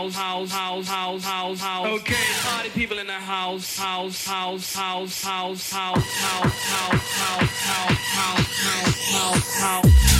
house, house, house, house, house, house. Okay. Party people in the house, house, house, house, house, house, house, house, house, house, house, house, house, house.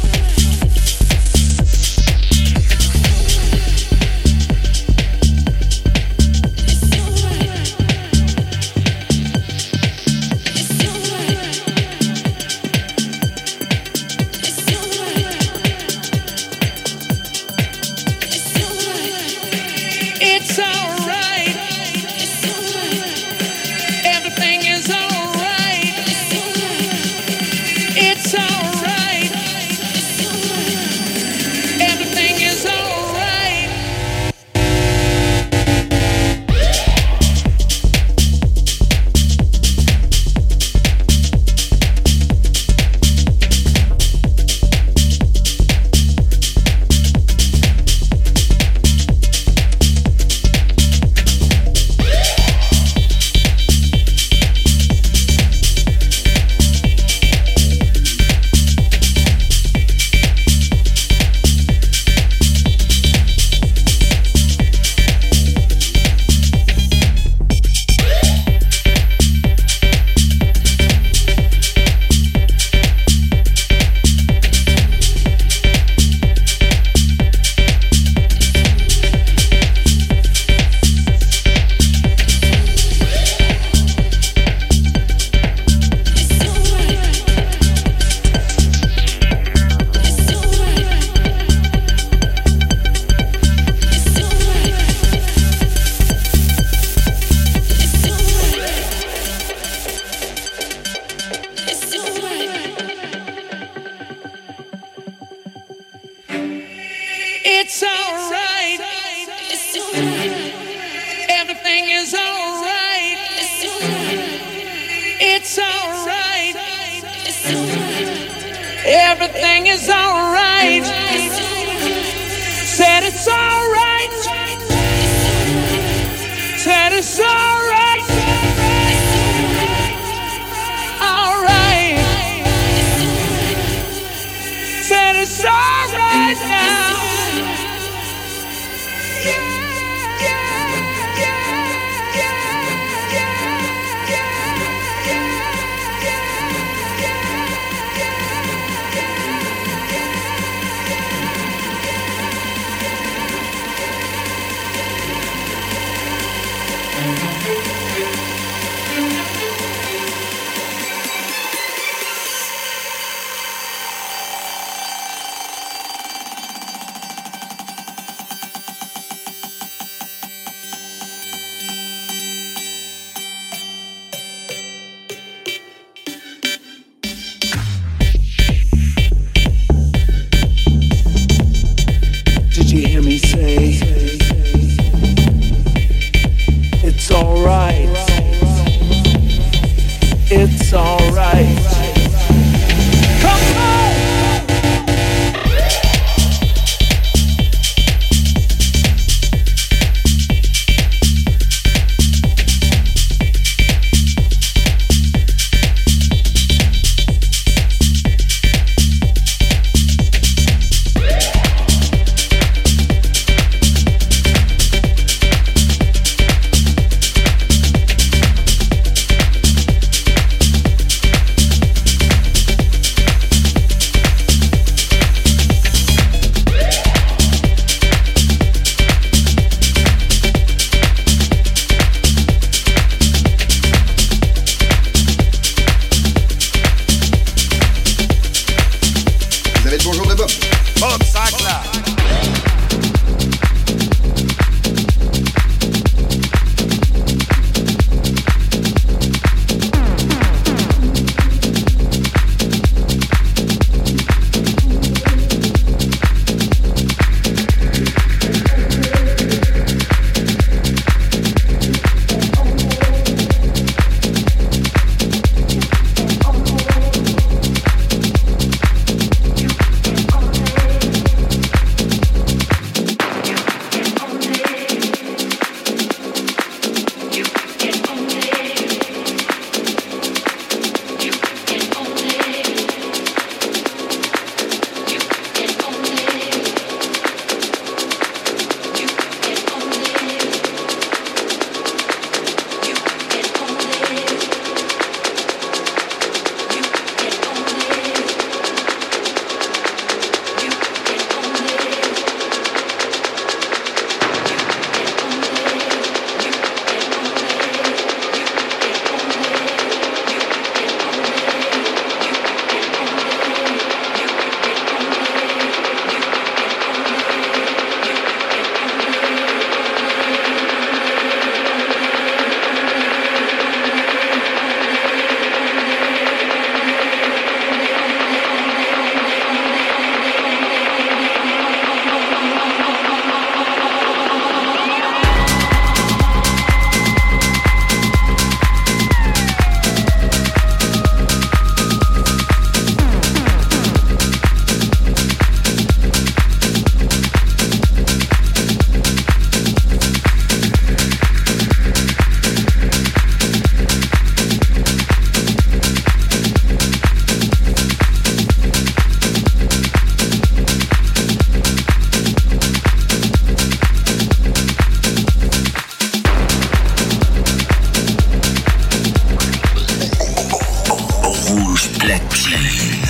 platine.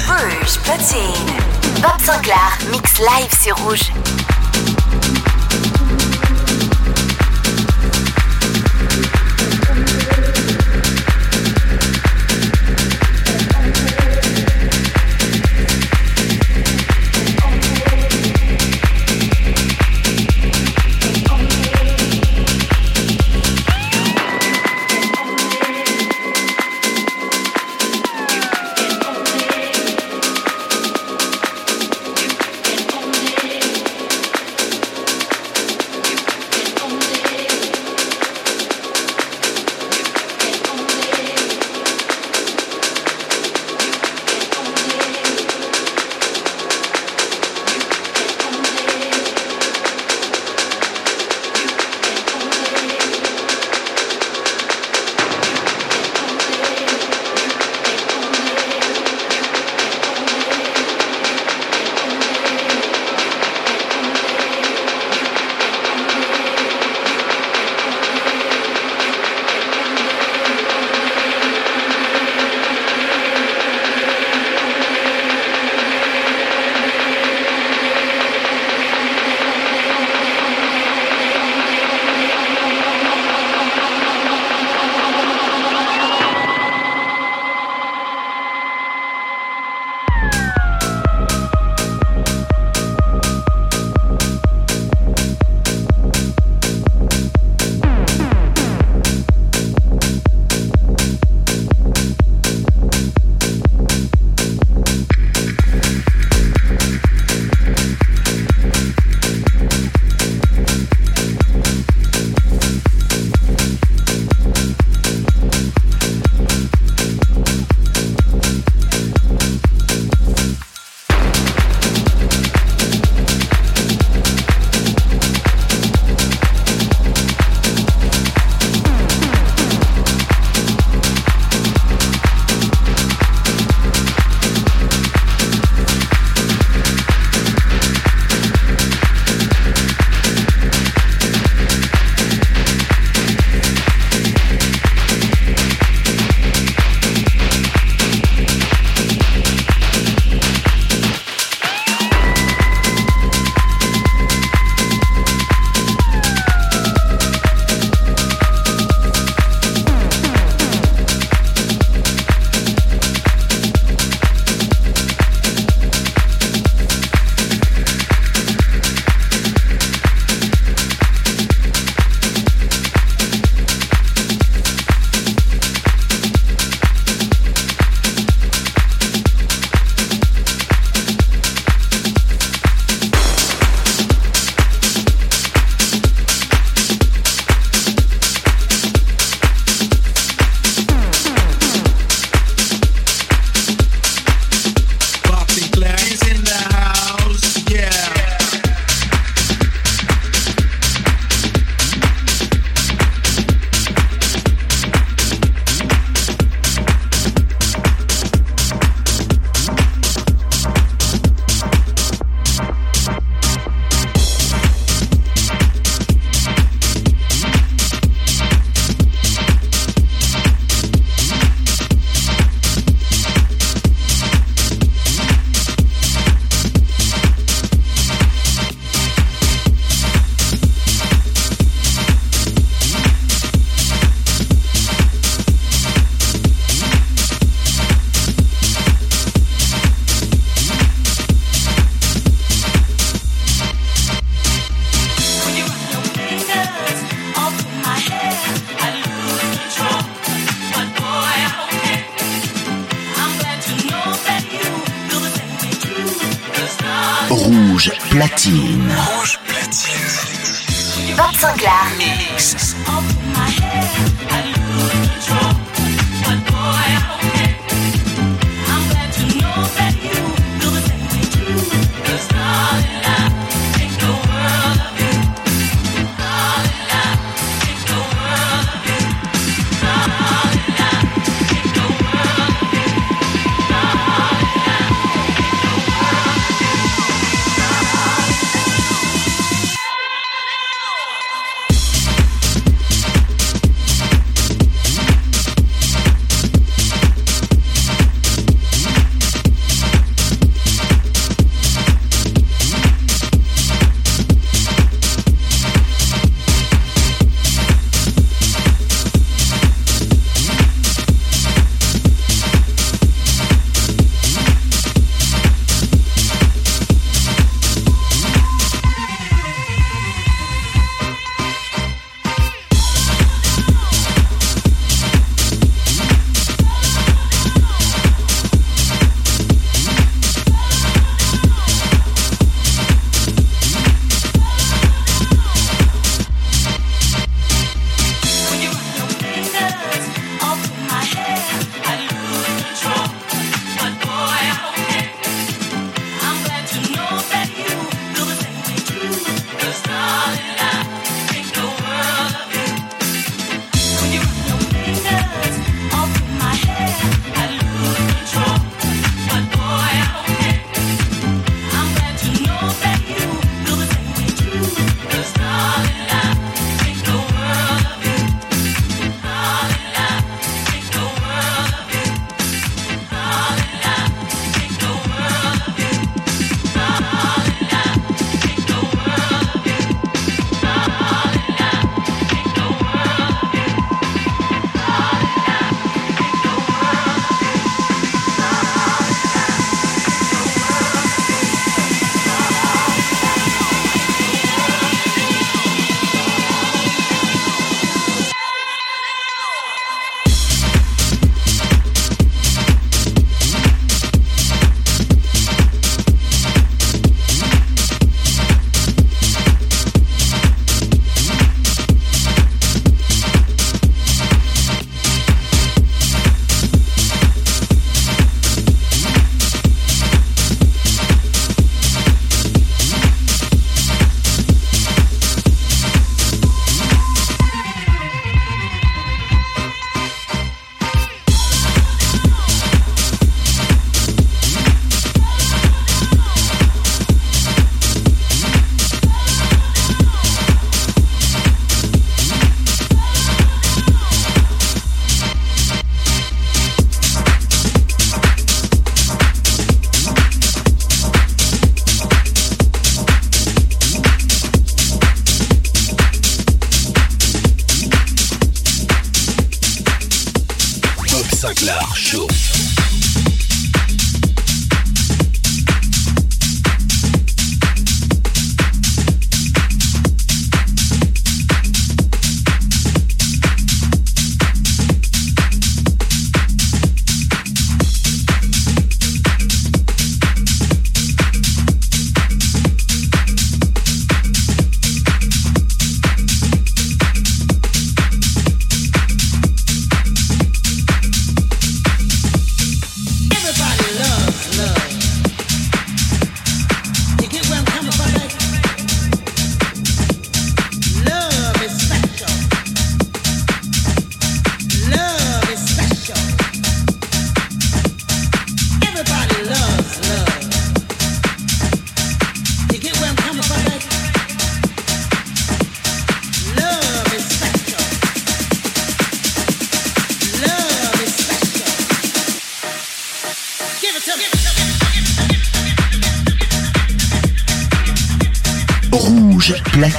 Rouge platine. Bob Sinclair mix live sur Rouge.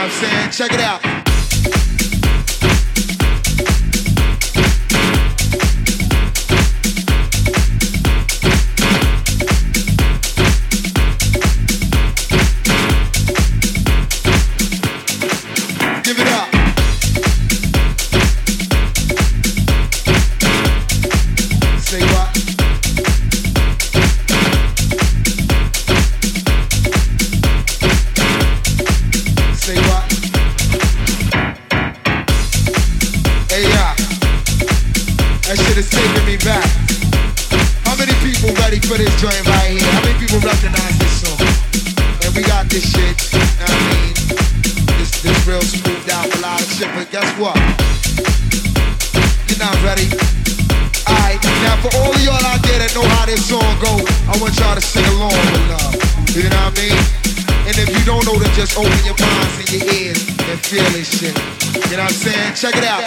What I'm saying? Check it out. For this joint right here? How many people recognize this song? And we got this shit, I mean? This, this real smoothed out melodic shit, but guess what? You're not ready. Alright, now for all of y'all out there that know how this song go, I want y'all to sing along with love. You know what I mean? And if you don't know, then just open your minds and your ears and feel this shit. You know what I'm saying? Check it out.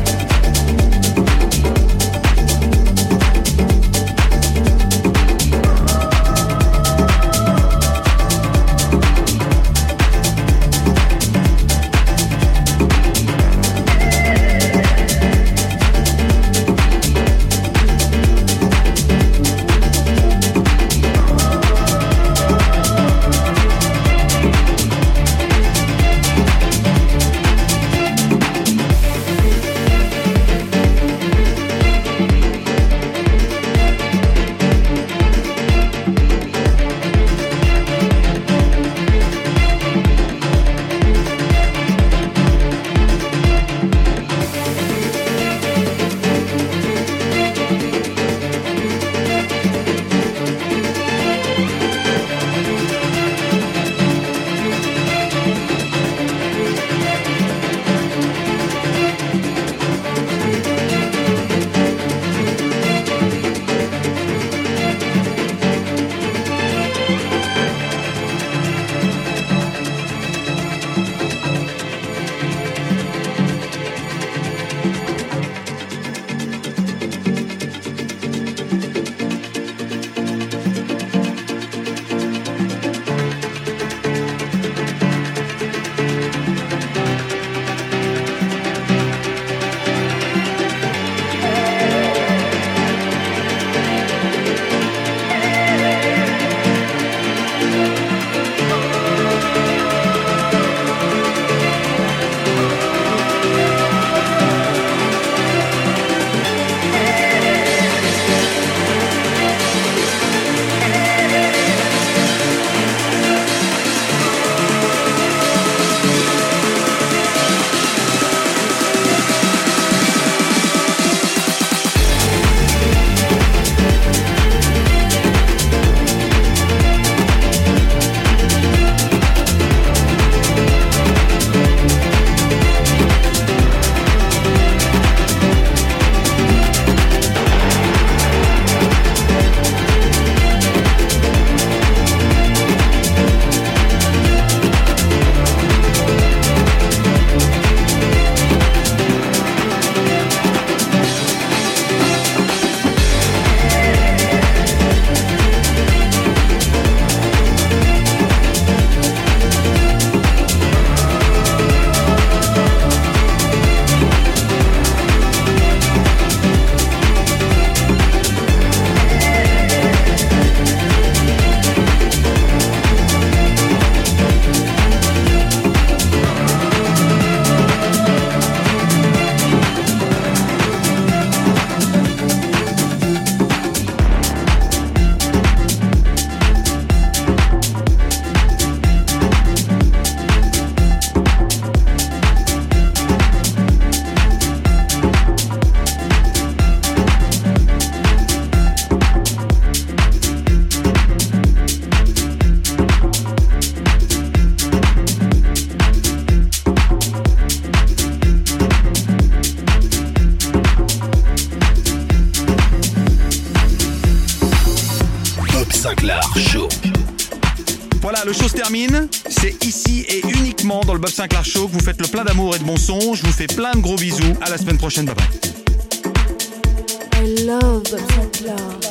Plein de gros bisous. À la semaine prochaine. Bye bye.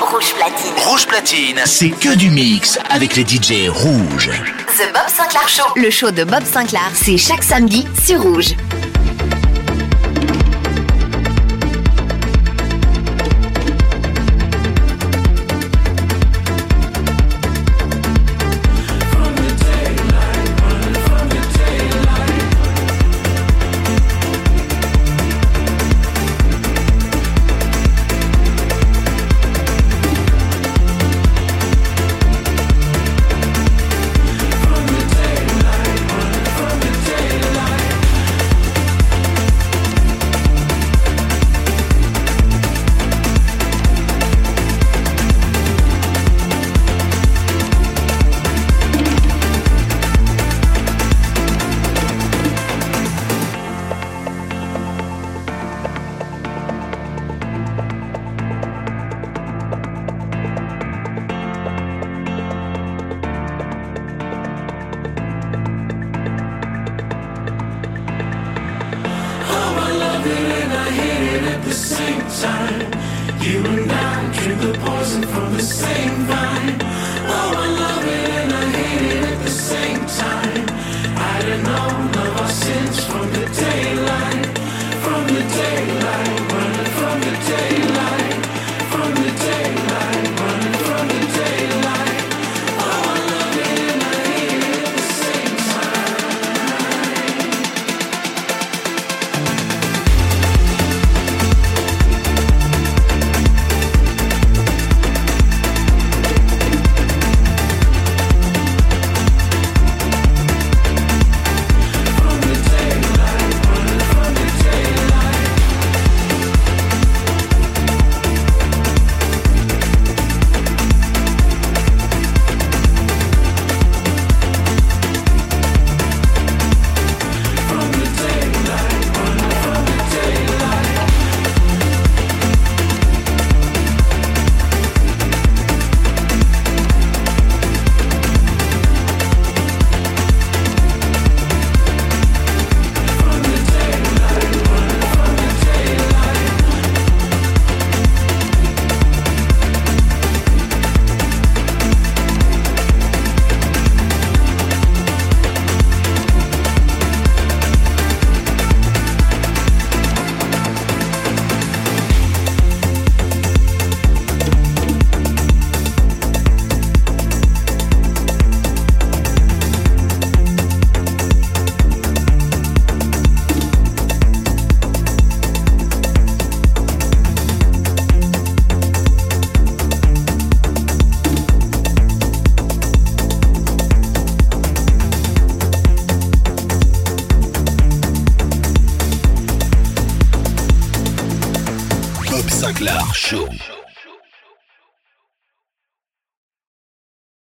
Rouge platine. Rouge platine, c'est que du mix avec les DJ rouges. The Bob Sinclair Show. Le show de Bob Sinclair, c'est chaque samedi sur Rouge.